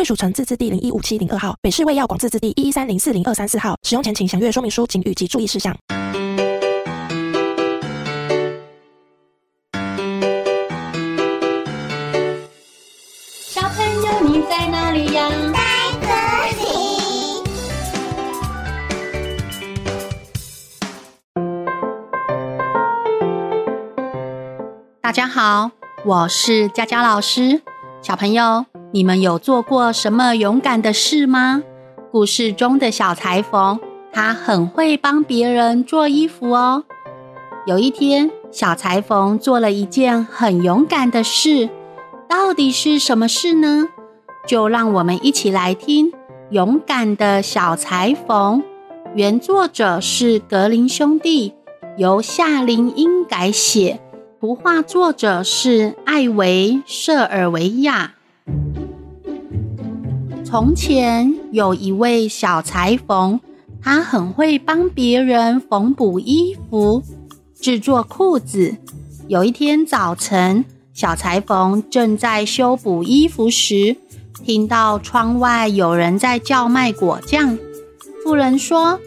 贵属城自治地零一五七零二号，北市卫药广自治地一一三零四零二三四号。使用前请详阅说明书、警语及注意事项。小朋友，你在哪里呀？在这里。大家好，我是佳佳老师。小朋友。你们有做过什么勇敢的事吗？故事中的小裁缝，他很会帮别人做衣服哦。有一天，小裁缝做了一件很勇敢的事，到底是什么事呢？就让我们一起来听《勇敢的小裁缝》。原作者是格林兄弟，由夏林英改写，图画作者是艾维·舍尔维亚。从前有一位小裁缝，他很会帮别人缝补衣服、制作裤子。有一天早晨，小裁缝正在修补衣服时，听到窗外有人在叫卖果酱。妇人说：“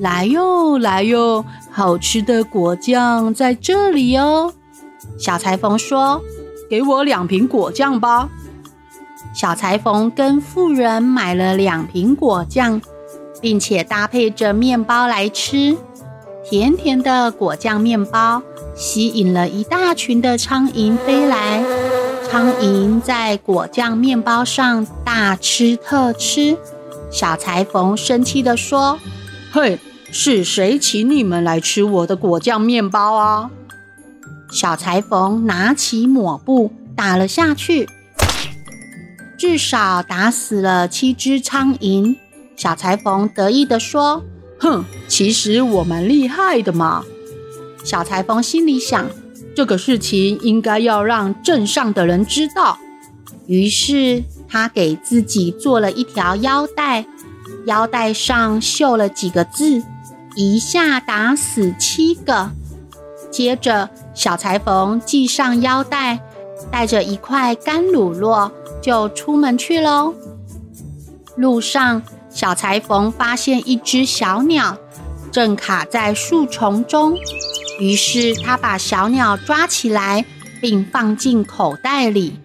来哟，来哟，好吃的果酱在这里哦。”小裁缝说：“给我两瓶果酱吧。”小裁缝跟妇人买了两瓶果酱，并且搭配着面包来吃。甜甜的果酱面包吸引了一大群的苍蝇飞来。苍蝇在果酱面包上大吃特吃。小裁缝生气地说：“嘿，是谁请你们来吃我的果酱面包啊？”小裁缝拿起抹布打了下去。至少打死了七只苍蝇。小裁缝得意地说：“哼，其实我蛮厉害的嘛。”小裁缝心里想：“这个事情应该要让镇上的人知道。”于是他给自己做了一条腰带，腰带上绣了几个字：“一下打死七个。”接着，小裁缝系上腰带，带着一块干乳酪。就出门去喽。路上，小裁缝发现一只小鸟正卡在树丛中，于是他把小鸟抓起来，并放进口袋里。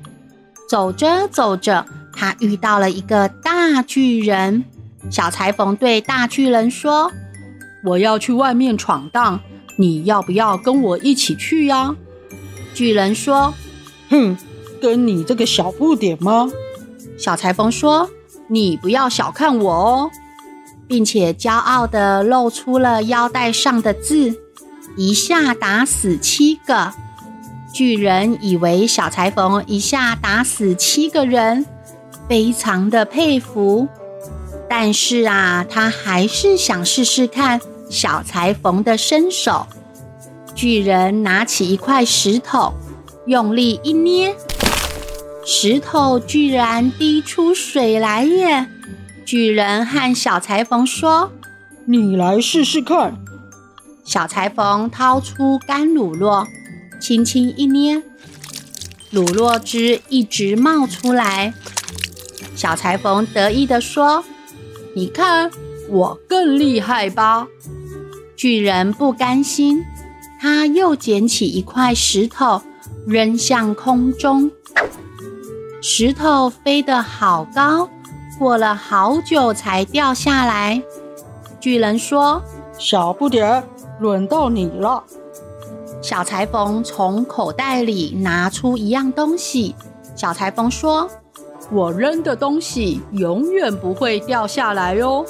走着走着，他遇到了一个大巨人。小裁缝对大巨人说：“我要去外面闯荡，你要不要跟我一起去呀？”巨人说：“哼。”跟你这个小不点吗？小裁缝说：“你不要小看我哦，并且骄傲地露出了腰带上的字，一下打死七个。”巨人以为小裁缝一下打死七个人，非常的佩服。但是啊，他还是想试试看小裁缝的身手。巨人拿起一块石头，用力一捏。石头居然滴出水来耶！巨人和小裁缝说：“你来试试看。”小裁缝掏出干乳酪，轻轻一捏，乳酪汁一直冒出来。小裁缝得意地说：“你看，我更厉害吧？”巨人不甘心，他又捡起一块石头，扔向空中。石头飞得好高，过了好久才掉下来。巨人说：“小不点，轮到你了。”小裁缝从口袋里拿出一样东西。小裁缝说：“我扔的东西永远不会掉下来哟。”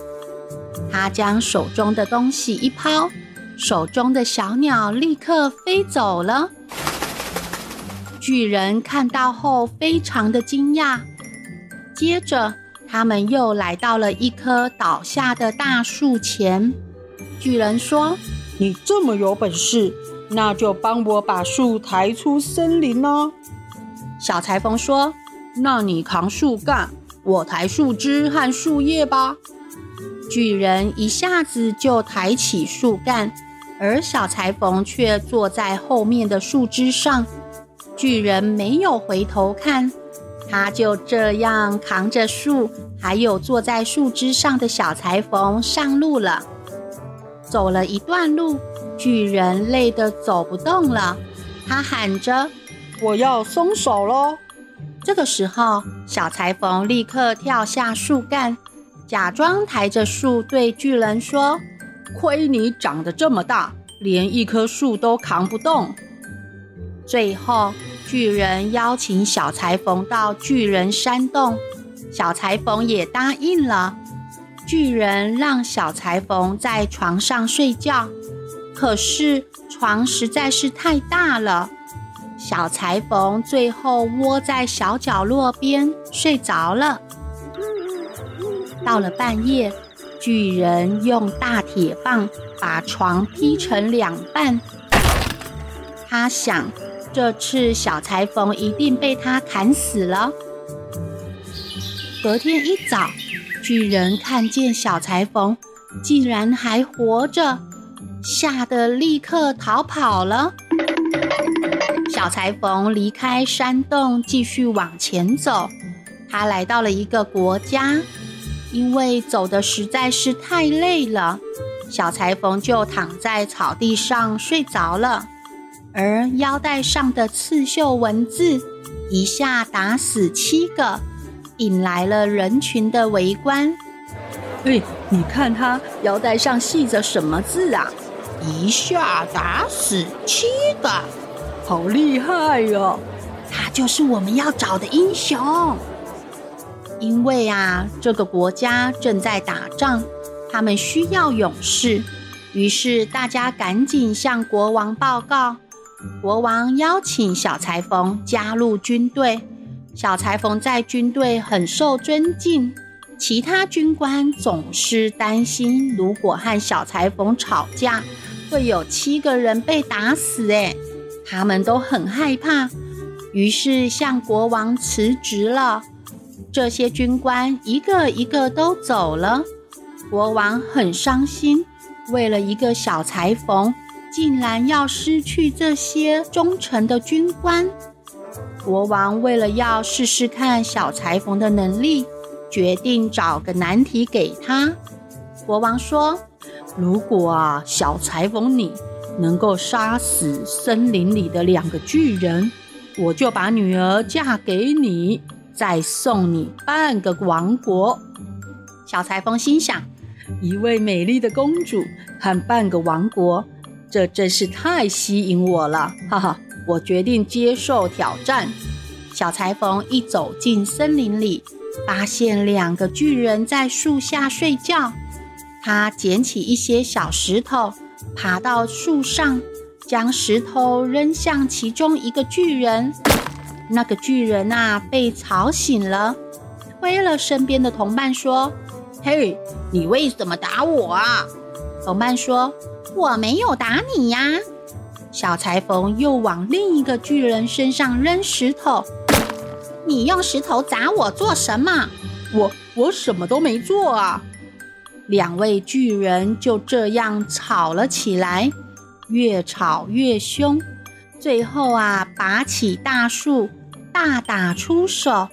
他将手中的东西一抛，手中的小鸟立刻飞走了。巨人看到后，非常的惊讶。接着，他们又来到了一棵倒下的大树前。巨人说：“你这么有本事，那就帮我把树抬出森林呢。”小裁缝说：“那你扛树干，我抬树枝和树叶吧。”巨人一下子就抬起树干，而小裁缝却坐在后面的树枝上。巨人没有回头看，他就这样扛着树，还有坐在树枝上的小裁缝上路了。走了一段路，巨人累得走不动了，他喊着：“我要松手喽！”这个时候，小裁缝立刻跳下树干。假装抬着树对巨人说：“亏你长得这么大，连一棵树都扛不动。”最后，巨人邀请小裁缝到巨人山洞，小裁缝也答应了。巨人让小裁缝在床上睡觉，可是床实在是太大了，小裁缝最后窝在小角落边睡着了。到了半夜，巨人用大铁棒把床劈成两半。他想，这次小裁缝一定被他砍死了。隔天一早，巨人看见小裁缝竟然还活着，吓得立刻逃跑了。小裁缝离开山洞，继续往前走。他来到了一个国家。因为走的实在是太累了，小裁缝就躺在草地上睡着了。而腰带上的刺绣文字一下打死七个，引来了人群的围观。哎，你看他腰带上系着什么字啊？一下打死七个，好厉害哟！他就是我们要找的英雄。因为啊，这个国家正在打仗，他们需要勇士，于是大家赶紧向国王报告。国王邀请小裁缝加入军队，小裁缝在军队很受尊敬。其他军官总是担心，如果和小裁缝吵架，会有七个人被打死。哎，他们都很害怕，于是向国王辞职了。这些军官一个一个都走了，国王很伤心。为了一个小裁缝，竟然要失去这些忠诚的军官。国王为了要试试看小裁缝的能力，决定找个难题给他。国王说：“如果啊，小裁缝你能够杀死森林里的两个巨人，我就把女儿嫁给你。”再送你半个王国。小裁缝心想：一位美丽的公主和半个王国，这真是太吸引我了！哈哈，我决定接受挑战。小裁缝一走进森林里，发现两个巨人在树下睡觉。他捡起一些小石头，爬到树上，将石头扔向其中一个巨人。那个巨人啊，被吵醒了，推了身边的同伴说：“嘿，你为什么打我啊？”同伴说：“我没有打你呀。”小裁缝又往另一个巨人身上扔石头：“你用石头砸我做什么？”“我我什么都没做啊！”两位巨人就这样吵了起来，越吵越凶。最后啊，拔起大树，大打出手，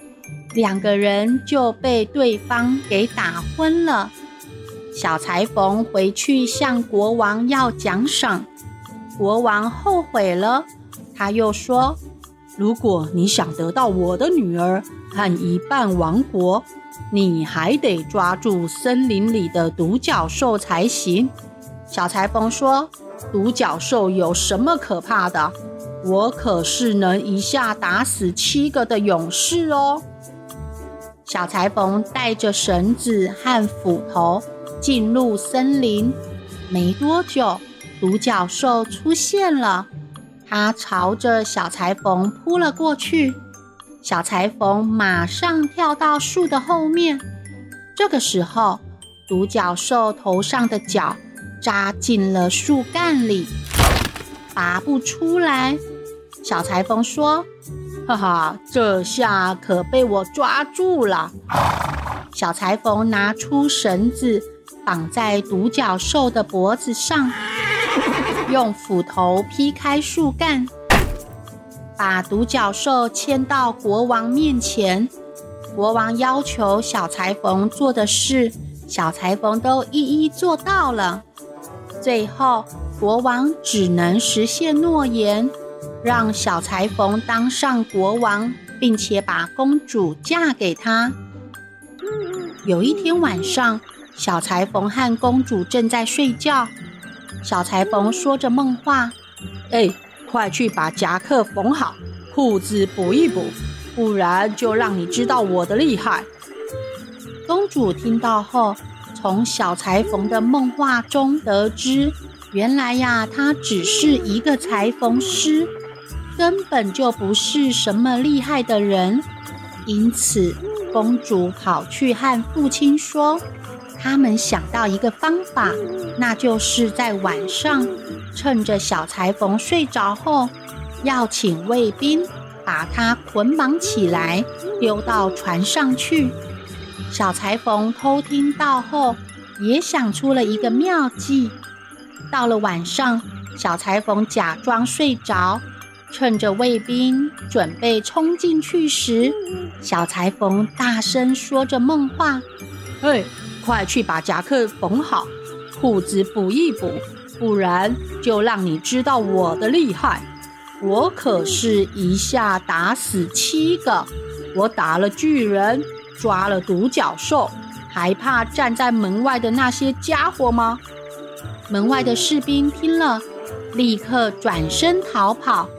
两个人就被对方给打昏了。小裁缝回去向国王要奖赏，国王后悔了，他又说：“如果你想得到我的女儿和一半王国，你还得抓住森林里的独角兽才行。”小裁缝说：“独角兽有什么可怕的？”我可是能一下打死七个的勇士哦！小裁缝带着绳子和斧头进入森林，没多久，独角兽出现了。它朝着小裁缝扑了过去。小裁缝马上跳到树的后面。这个时候，独角兽头上的角扎进了树干里，拔不出来。小裁缝说：“哈哈，这下可被我抓住了。”小裁缝拿出绳子，绑在独角兽的脖子上，用斧头劈开树干。把独角兽牵到国王面前，国王要求小裁缝做的事，小裁缝都一一做到了。最后，国王只能实现诺言，让小裁缝当上国王，并且把公主嫁给他。有一天晚上，小裁缝和公主正在睡觉，小裁缝说着梦话：“哎。”快去把夹克缝好，裤子补一补，不然就让你知道我的厉害。公主听到后，从小裁缝的梦话中得知，原来呀，他只是一个裁缝师，根本就不是什么厉害的人。因此，公主跑去和父亲说。他们想到一个方法，那就是在晚上，趁着小裁缝睡着后，要请卫兵把他捆绑起来，丢到船上去。小裁缝偷听到后，也想出了一个妙计。到了晚上，小裁缝假装睡着，趁着卫兵准备冲进去时，小裁缝大声说着梦话：“嘿。”快去把夹克缝好，裤子补一补，不然就让你知道我的厉害。我可是一下打死七个，我打了巨人，抓了独角兽，还怕站在门外的那些家伙吗？门外的士兵听了，立刻转身逃跑。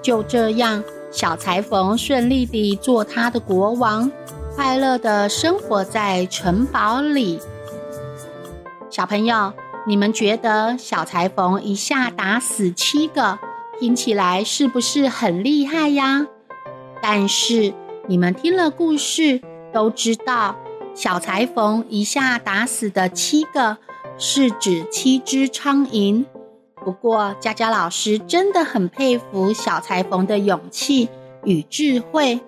就这样，小裁缝顺利地做他的国王。快乐的生活在城堡里。小朋友，你们觉得小裁缝一下打死七个，听起来是不是很厉害呀？但是你们听了故事都知道，小裁缝一下打死的七个是指七只苍蝇。不过，佳佳老师真的很佩服小裁缝的勇气与智慧。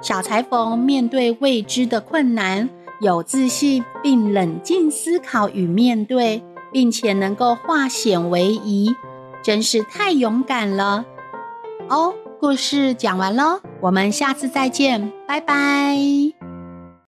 小裁缝面对未知的困难，有自信并冷静思考与面对，并且能够化险为夷，真是太勇敢了。哦，故事讲完喽，我们下次再见，拜拜。